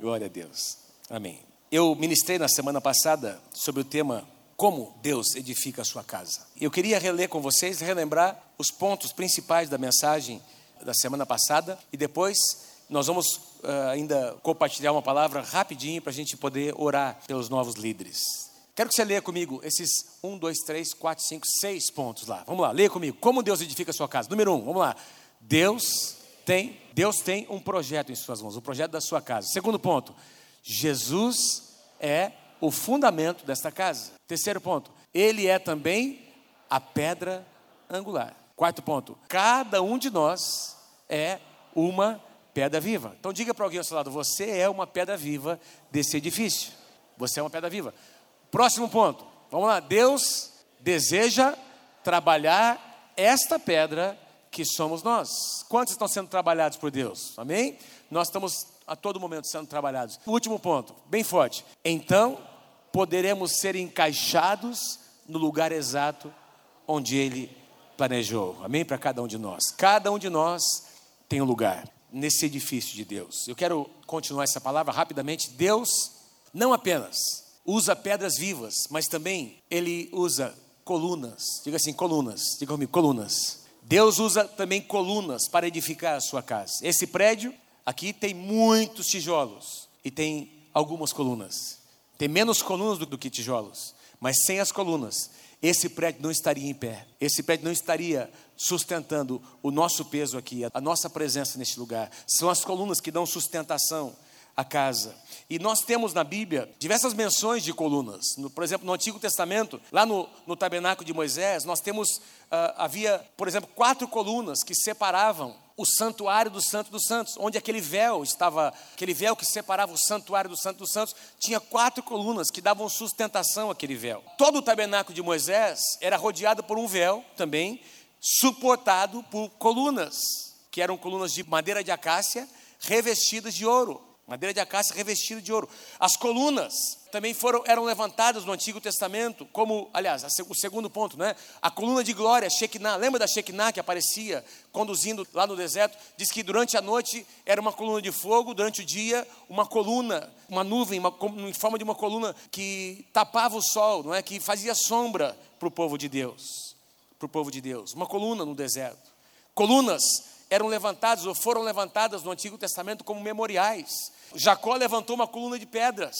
Glória a Deus. Amém. Eu ministrei na semana passada sobre o tema Como Deus edifica a sua casa. Eu queria reler com vocês, relembrar os pontos principais da mensagem da semana passada e depois nós vamos uh, ainda compartilhar uma palavra rapidinho para a gente poder orar pelos novos líderes. Quero que você leia comigo esses um, dois, três, quatro, cinco, seis pontos lá. Vamos lá, leia comigo. Como Deus edifica a sua casa. Número um, vamos lá. Deus tem, Deus tem um projeto em suas mãos, o um projeto da sua casa. Segundo ponto, Jesus é o fundamento desta casa. Terceiro ponto, ele é também a pedra angular. Quarto ponto, cada um de nós é uma pedra viva. Então diga para alguém ao seu lado, você é uma pedra viva desse edifício. Você é uma pedra viva. Próximo ponto. Vamos lá. Deus deseja trabalhar esta pedra que somos nós. Quantos estão sendo trabalhados por Deus? Amém? Nós estamos a todo momento sendo trabalhados. Último ponto, bem forte. Então, poderemos ser encaixados no lugar exato onde Ele planejou. Amém? Para cada um de nós. Cada um de nós tem um lugar nesse edifício de Deus. Eu quero continuar essa palavra rapidamente. Deus não apenas usa pedras vivas, mas também Ele usa colunas. Diga assim, colunas. Diga comigo, colunas Deus usa também colunas para edificar a sua casa. Esse prédio aqui tem muitos tijolos e tem algumas colunas. Tem menos colunas do, que tijolos, mas sem as colunas, esse prédio não estaria em pé. Esse prédio não estaria sustentando o nosso peso aqui, a nossa presença neste lugar. São as colunas que dão sustentação à casa. E nós temos na Bíblia diversas menções de colunas. No, por exemplo, no Antigo Testamento, lá no, no tabernáculo de Moisés, nós temos, uh, havia, por exemplo, quatro colunas que separavam o santuário do Santo dos Santos, onde aquele véu estava, aquele véu que separava o santuário do Santo dos Santos, tinha quatro colunas que davam sustentação àquele véu. Todo o tabernáculo de Moisés era rodeado por um véu também, suportado por colunas, que eram colunas de madeira de acácia revestidas de ouro madeira de acácia revestida de ouro. As colunas também foram, eram levantadas no Antigo Testamento, como, aliás, o segundo ponto, né? A coluna de glória, Shekinah, lembra da Shekinah que aparecia conduzindo lá no deserto? Diz que durante a noite era uma coluna de fogo, durante o dia uma coluna, uma nuvem, uma, em forma de uma coluna que tapava o sol, não é? Que fazia sombra para o povo de Deus, para o povo de Deus. Uma coluna no deserto. Colunas eram levantadas ou foram levantadas no Antigo Testamento como memoriais. Jacó levantou uma coluna de pedras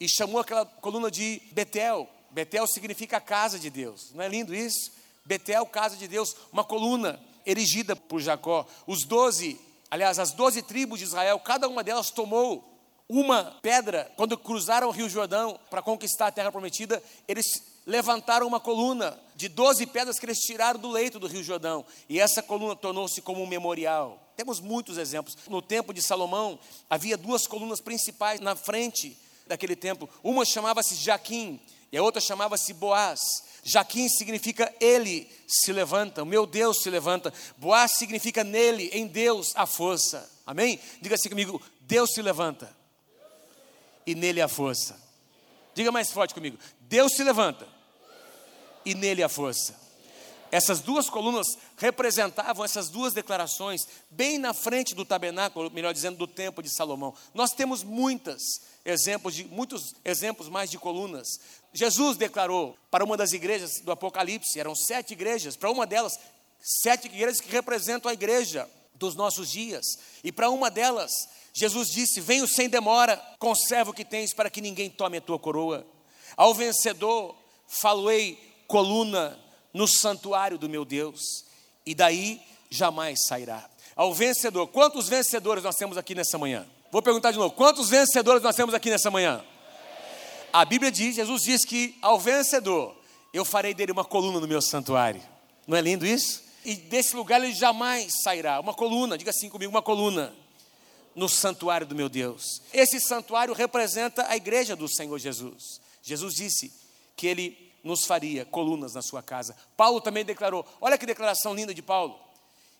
e chamou aquela coluna de Betel. Betel significa casa de Deus. Não é lindo isso? Betel, casa de Deus, uma coluna erigida por Jacó. Os doze, aliás, as doze tribos de Israel, cada uma delas tomou uma pedra quando cruzaram o Rio Jordão para conquistar a terra prometida. Eles levantaram uma coluna de 12 pedras que eles tiraram do leito do Rio Jordão, e essa coluna tornou-se como um memorial. Temos muitos exemplos. No tempo de Salomão, havia duas colunas principais na frente daquele templo. Uma chamava-se Jaquim e a outra chamava-se Boaz. Jaquim significa ele se levanta, meu Deus se levanta. Boaz significa nele, em Deus, a força. Amém? Diga assim comigo: Deus se levanta e nele a força. Diga mais forte comigo: Deus se levanta e nele a força. Essas duas colunas representavam essas duas declarações bem na frente do tabernáculo, melhor dizendo, do templo de Salomão. Nós temos muitos exemplos de muitos exemplos mais de colunas. Jesus declarou para uma das igrejas do Apocalipse, eram sete igrejas, para uma delas, sete igrejas que representam a igreja dos nossos dias. E para uma delas, Jesus disse: Venho sem demora, conserva o que tens para que ninguém tome a tua coroa. Ao vencedor, faloei coluna no santuário do meu Deus, e daí jamais sairá. Ao vencedor, quantos vencedores nós temos aqui nessa manhã? Vou perguntar de novo: quantos vencedores nós temos aqui nessa manhã? A Bíblia diz, Jesus diz que ao vencedor eu farei dele uma coluna no meu santuário. Não é lindo isso? E desse lugar ele jamais sairá. Uma coluna, diga assim comigo, uma coluna no santuário do meu Deus. Esse santuário representa a igreja do Senhor Jesus. Jesus disse que ele nos faria colunas na sua casa. Paulo também declarou, olha que declaração linda de Paulo.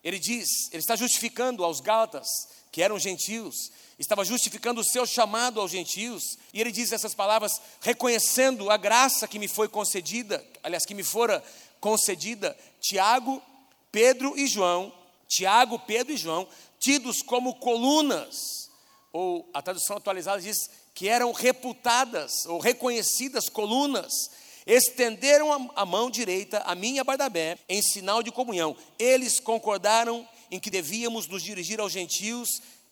Ele diz, ele está justificando aos Gálatas, que eram gentios, estava justificando o seu chamado aos gentios, e ele diz essas palavras, reconhecendo a graça que me foi concedida, aliás, que me fora concedida, Tiago, Pedro e João, Tiago, Pedro e João, tidos como colunas ou a tradução atualizada diz que eram reputadas ou reconhecidas colunas, estenderam a, mão direita a mim e a Barnabé em sinal de comunhão. Eles concordaram em que devíamos nos dirigir aos gentios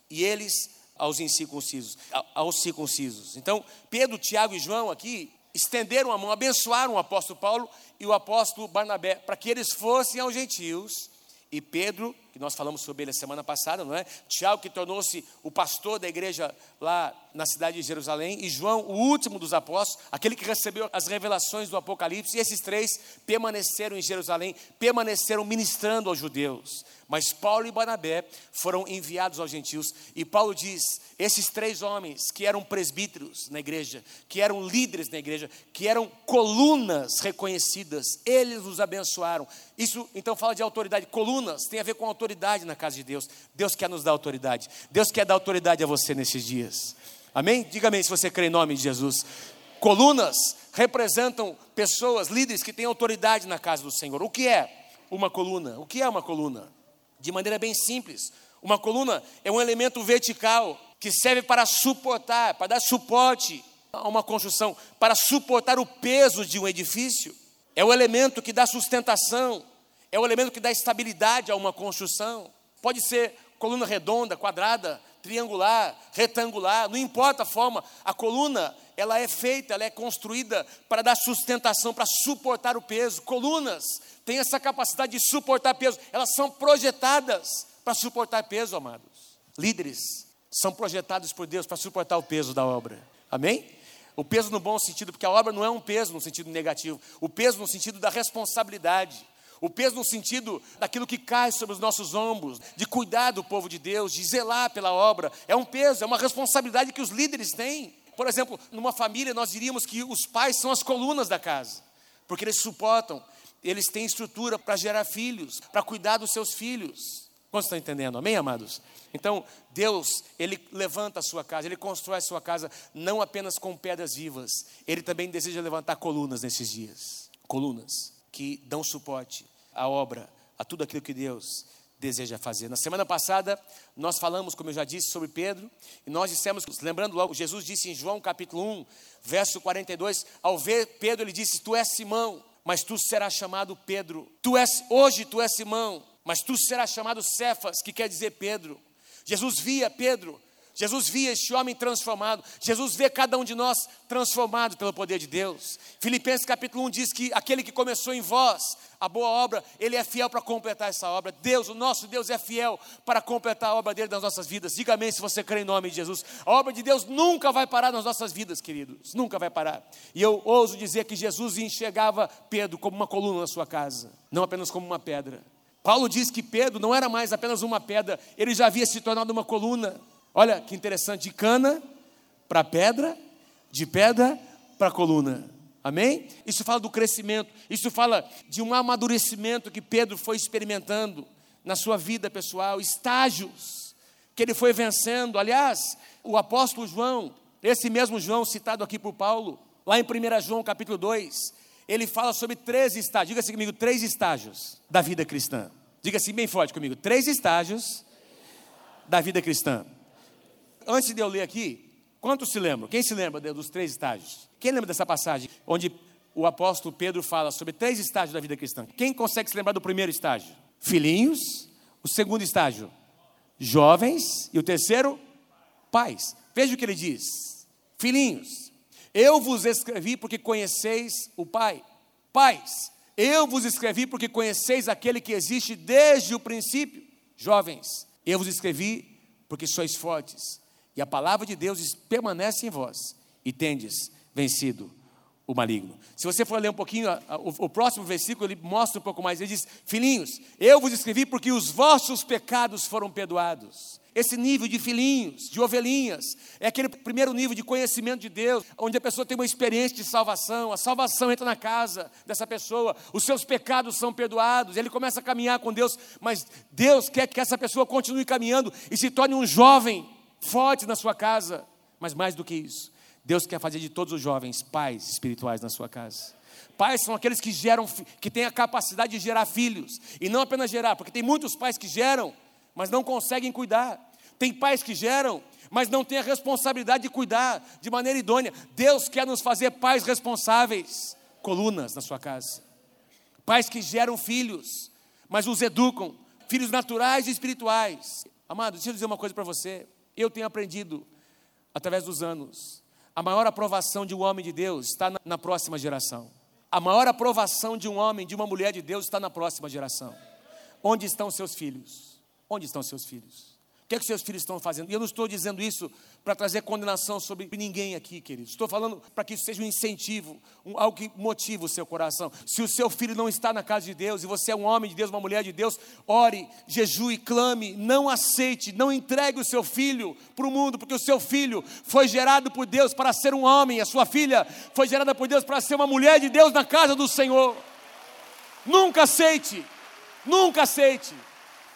e eles aos incircuncisos, aos circuncisos. Então, Pedro, Tiago e João aqui estenderam a mão, abençoaram o apóstolo Paulo e o apóstolo Barnabé para que eles fossem aos gentios e Pedro, que nós falamos sobre ele a semana passada, não é? Tiago, que tornou-se o pastor da igreja lá na cidade de Jerusalém, e João, o último dos apóstolos, aquele que recebeu as revelações do Apocalipse, e esses três permaneceram em Jerusalém, permaneceram ministrando aos judeus. Mas Paulo e Barnabé foram enviados aos gentios, e Paulo diz: esses três homens que eram presbíteros na igreja, que eram líderes na igreja, que eram colunas reconhecidas, eles os abençoaram. Isso então fala de autoridade. Colunas tem a ver com autoridade na casa de Deus. Deus quer nos dar autoridade. Deus quer dar autoridade a você nesses dias. Amém? Diga amém se você crê em nome de Jesus. Colunas representam pessoas, líderes que têm autoridade na casa do Senhor. O que é uma coluna? O que é uma coluna? de maneira bem simples. Uma coluna é um elemento vertical que serve para suportar, para dar suporte a uma construção, para suportar o peso de um edifício. É o elemento que dá sustentação, é o elemento que dá estabilidade a uma construção. Pode ser coluna redonda, quadrada, triangular, retangular, não importa a forma, a coluna, ela é feita, ela é construída para dar sustentação, para suportar o peso. Colunas têm essa capacidade de suportar peso, elas são projetadas para suportar peso, amados. Líderes são projetados por Deus para suportar o peso da obra. Amém? O peso no bom sentido, porque a obra não é um peso no sentido negativo, o peso no sentido da responsabilidade. O peso no sentido daquilo que cai sobre os nossos ombros, de cuidar do povo de Deus, de zelar pela obra, é um peso, é uma responsabilidade que os líderes têm. Por exemplo, numa família nós diríamos que os pais são as colunas da casa, porque eles suportam, eles têm estrutura para gerar filhos, para cuidar dos seus filhos. Quantos estão entendendo? Amém, amados? Então, Deus, Ele levanta a sua casa, Ele constrói a sua casa não apenas com pedras vivas, Ele também deseja levantar colunas nesses dias colunas que dão suporte à obra, a tudo aquilo que Deus deseja fazer. Na semana passada, nós falamos, como eu já disse, sobre Pedro, e nós dissemos, lembrando logo, Jesus disse em João capítulo 1, verso 42, ao ver Pedro, ele disse: Tu és Simão, mas tu serás chamado Pedro. Tu és, hoje tu és Simão, mas tu serás chamado Cefas, que quer dizer Pedro. Jesus via Pedro Jesus via este homem transformado. Jesus vê cada um de nós transformado pelo poder de Deus. Filipenses capítulo 1 diz que aquele que começou em vós a boa obra, ele é fiel para completar essa obra. Deus, o nosso Deus é fiel para completar a obra dele nas nossas vidas. Diga amém se você crê em nome de Jesus. A obra de Deus nunca vai parar nas nossas vidas, queridos. Nunca vai parar. E eu ouso dizer que Jesus enxergava Pedro como uma coluna na sua casa, não apenas como uma pedra. Paulo diz que Pedro não era mais apenas uma pedra, ele já havia se tornado uma coluna. Olha que interessante, de cana para pedra, de pedra para coluna. Amém? Isso fala do crescimento, isso fala de um amadurecimento que Pedro foi experimentando na sua vida pessoal, estágios que ele foi vencendo. Aliás, o apóstolo João, esse mesmo João citado aqui por Paulo, lá em 1 João capítulo 2, ele fala sobre três estágios. Diga assim comigo, três estágios da vida cristã. Diga assim bem forte comigo, três estágios da vida cristã antes de eu ler aqui, quantos se lembram? Quem se lembra dos três estágios? Quem lembra dessa passagem onde o apóstolo Pedro fala sobre três estágios da vida cristã? Quem consegue se lembrar do primeiro estágio? Filhinhos. O segundo estágio, jovens. E o terceiro, pais. Veja o que ele diz: Filhinhos, eu vos escrevi porque conheceis o Pai. Pais, eu vos escrevi porque conheceis aquele que existe desde o princípio. Jovens, eu vos escrevi porque sois fortes e a palavra de Deus permanece em vós, e tendes vencido o maligno. Se você for ler um pouquinho, o, próximo versículo, ele mostra um pouco mais. Ele diz: Filhinhos, eu vos escrevi porque os vossos pecados foram perdoados. Esse nível de filhinhos, de ovelhinhas, é aquele primeiro nível de conhecimento de Deus, onde a pessoa tem uma experiência de salvação, a salvação entra na casa dessa pessoa, os seus pecados são perdoados, ele começa a caminhar com Deus, mas Deus quer que essa pessoa continue caminhando e se torne um jovem forte na sua casa, mas mais do que isso, Deus quer fazer de todos os jovens pais espirituais na sua casa. Pais são aqueles que geram, que têm a capacidade de gerar filhos, e não apenas gerar, porque tem muitos pais que geram, mas não conseguem cuidar. Tem pais que geram, mas não tem a responsabilidade de cuidar de maneira idônea. Deus quer nos fazer pais responsáveis, colunas na sua casa. Pais que geram filhos, mas os educam, filhos naturais e espirituais. Amado, deixa eu dizer uma coisa para você. Eu tenho aprendido, através dos anos, a maior aprovação de um homem de Deus está na, próxima geração. A maior aprovação de um homem, de uma mulher de Deus está na próxima geração. Onde estão seus filhos? Onde estão seus filhos? Que é que seus filhos estão fazendo? E eu não estou dizendo isso para trazer condenação sobre ninguém aqui, queridos. Estou falando para que isso seja um incentivo, um, algo que motive o seu coração. Se o seu filho não está na casa de Deus e você é um homem de Deus, uma mulher de Deus, ore, jejue, clame, não aceite, não entregue o seu filho para o mundo, porque o seu filho foi gerado por Deus para ser um homem, a sua filha foi gerada por Deus para ser uma mulher de Deus na casa do Senhor. Nunca aceite, nunca aceite.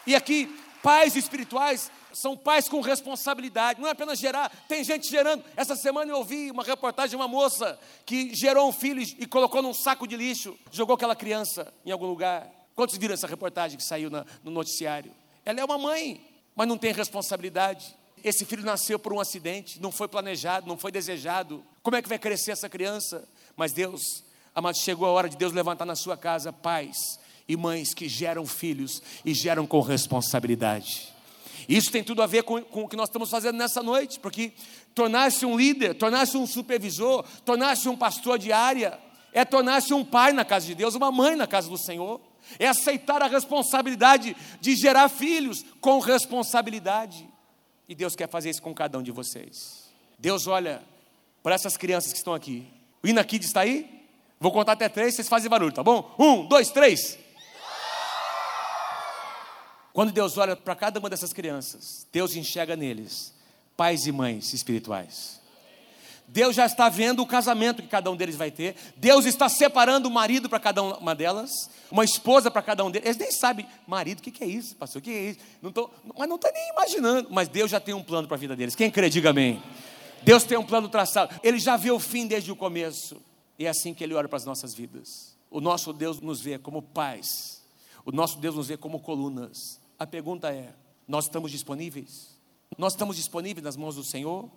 E aqui, pais espirituais são pais com responsabilidade, não é apenas gerar, tem gente gerando. Essa semana eu ouvi uma reportagem de uma moça que gerou um filho e colocou num saco de lixo, jogou aquela criança em algum lugar. Quantos viram essa reportagem que saiu na, no noticiário? Ela é uma mãe, mas não tem responsabilidade. Esse filho nasceu por um acidente, não foi planejado, não foi desejado. Como é que vai crescer essa criança? Mas Deus, amado, chegou a hora de Deus levantar na sua casa pais e mães que geram filhos e geram com responsabilidade. Isso tem tudo a ver com, com o que nós estamos fazendo nessa noite, porque tornar-se um líder, tornar-se um supervisor, tornar-se um pastor de área, é tornar-se um pai na casa de Deus, uma mãe na casa do Senhor, é aceitar a responsabilidade de gerar filhos com responsabilidade. E Deus quer fazer isso com cada um de vocês. Deus olha para essas crianças que estão aqui. O Inakid está aí? Vou contar até três, vocês fazem barulho, tá bom? Um, dois, três. Quando Deus olha para cada uma dessas crianças, Deus enxerga neles pais e mães espirituais. Deus já está vendo o casamento que cada um deles vai ter. Deus está separando o marido para cada uma delas, uma esposa para cada um deles. Eles nem sabem, marido, o que, é isso, pastor? O que é isso? Não tô, mas não está nem imaginando. Mas Deus já tem um plano para a vida deles. Quem crê, diga amém. Deus tem um plano traçado. Ele já vê o fim desde o começo. E é assim que Ele olha para as nossas vidas. O nosso Deus nos vê como pais. O nosso Deus nos vê como colunas. A pergunta é: nós estamos disponíveis? Nós estamos disponíveis nas mãos do Senhor?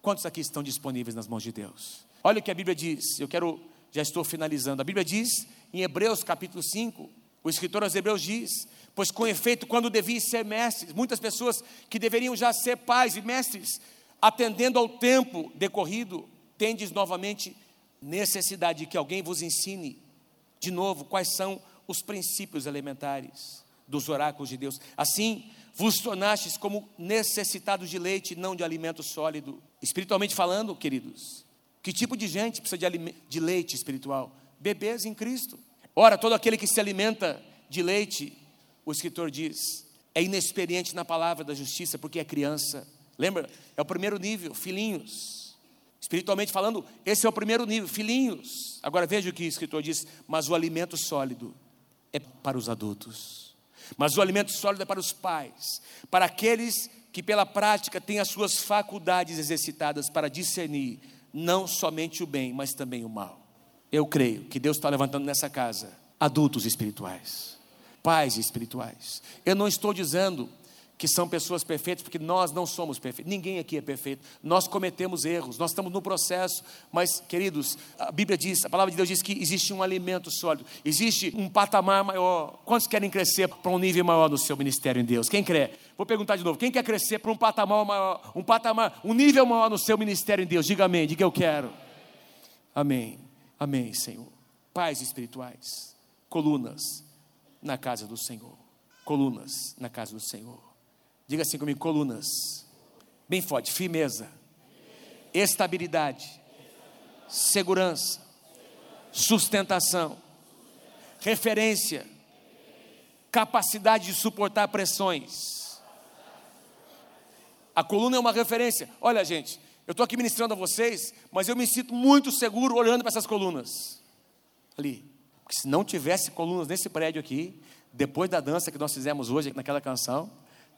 Quantos aqui estão disponíveis nas mãos de Deus? Olha o que a Bíblia diz. Eu quero, já estou finalizando. A Bíblia diz em Hebreus capítulo 5, o escritor aos Hebreus diz: Pois com efeito, quando devia ser mestres, muitas pessoas que deveriam já ser pais e mestres, atendendo ao tempo decorrido, tendes novamente necessidade de que alguém vos ensine de novo quais são os princípios elementares dos oráculos de Deus. Assim, vos tornastes como necessitados de leite, não de alimento sólido. Espiritualmente falando, queridos, que tipo de gente precisa de, de leite espiritual? Bebês em Cristo. Ora, todo aquele que se alimenta de leite, o escritor diz, é inexperiente na palavra da justiça, porque é criança. Lembra? É o primeiro nível, filhinhos. Espiritualmente falando, esse é o primeiro nível, filhinhos. Agora veja o que o escritor diz: mas o alimento sólido é para os adultos. Mas o alimento sólido é para os pais, para aqueles que pela prática têm as suas faculdades exercitadas para discernir não somente o bem, mas também o mal. Eu creio que Deus está levantando nessa casa adultos espirituais, pais espirituais. Eu não estou dizendo que são pessoas perfeitas, porque nós não somos perfeitos, ninguém aqui é perfeito, nós cometemos erros, nós estamos no processo, mas, queridos, a Bíblia diz, a palavra de Deus diz que existe um alimento sólido, existe um patamar maior. Quantos querem crescer para um nível maior no seu ministério em Deus? Quem quer? Vou perguntar de novo: quem quer crescer para um patamar maior, um patamar, um nível maior no seu ministério em Deus? Diga amém, diga eu quero. Amém, amém, Senhor. Pais espirituais, colunas na casa do Senhor, colunas na casa do Senhor. Diga assim comigo: colunas. Bem forte, firmeza, estabilidade, segurança, sustentação, referência, capacidade de suportar pressões. A coluna é uma referência. Olha, gente, eu estou aqui ministrando a vocês, mas eu me sinto muito seguro olhando para essas colunas ali. Porque se não tivesse colunas nesse prédio aqui, depois da dança que nós fizemos hoje naquela canção,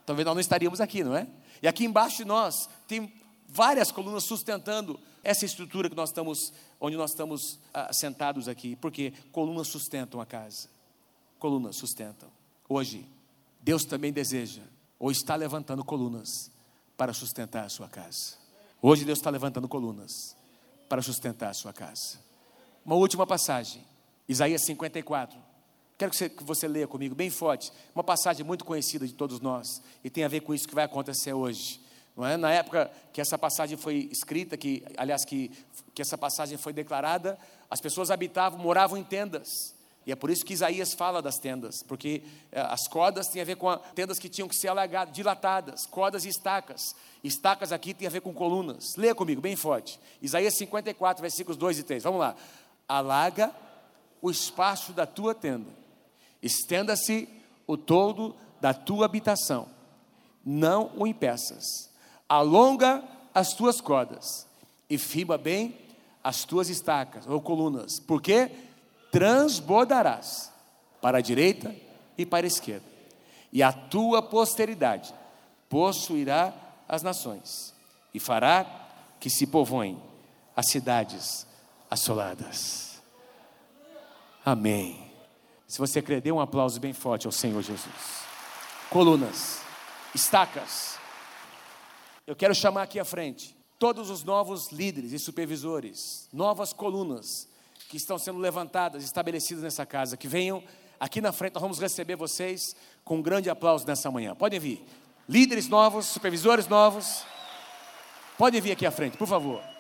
talvez nós não estaríamos aqui, não é? E aqui embaixo de nós tem várias colunas sustentando essa estrutura que nós estamos, onde nós estamos ah, sentados aqui, porque colunas sustentam a casa. Colunas sustentam. Hoje, Deus também deseja, ou está levantando colunas para sustentar a sua casa. Hoje Deus está levantando colunas para sustentar a sua casa. Uma última passagem, Isaías 54. Quero que você, que você leia comigo bem forte. Uma passagem muito conhecida de todos nós e tem a ver com isso que vai acontecer hoje. É? Na época que essa passagem foi escrita, que aliás que, que essa passagem foi declarada, as pessoas habitavam, moravam em tendas. E é por isso que Isaías fala das tendas, porque eh, as cordas têm a ver com a, tendas que tinham que ser alagadas, dilatadas, cordas e estacas. Estacas aqui tem a ver com colunas. Leia comigo, bem forte. Isaías 54, versículos 2 e 3. Vamos lá. Alaga o espaço da tua tenda, estenda-se o todo da tua habitação, não o impeças. Alonga as tuas cordas e firma bem as tuas estacas ou colunas, porque transbordarás para a direita e para a esquerda, e a tua posteridade possuirá as nações, e fará que se povoem as cidades assoladas. Amém. Se você crê, dê um aplauso bem forte ao Senhor Jesus. Colunas, estacas. Eu quero chamar aqui à frente todos os novos líderes e supervisores, novas colunas que estão sendo levantadas, estabelecidas nessa casa, que venham aqui na frente, nós vamos receber vocês com um grande aplauso nessa manhã. Podem vir. Líderes novos, supervisores novos. Podem vir aqui à frente, por favor.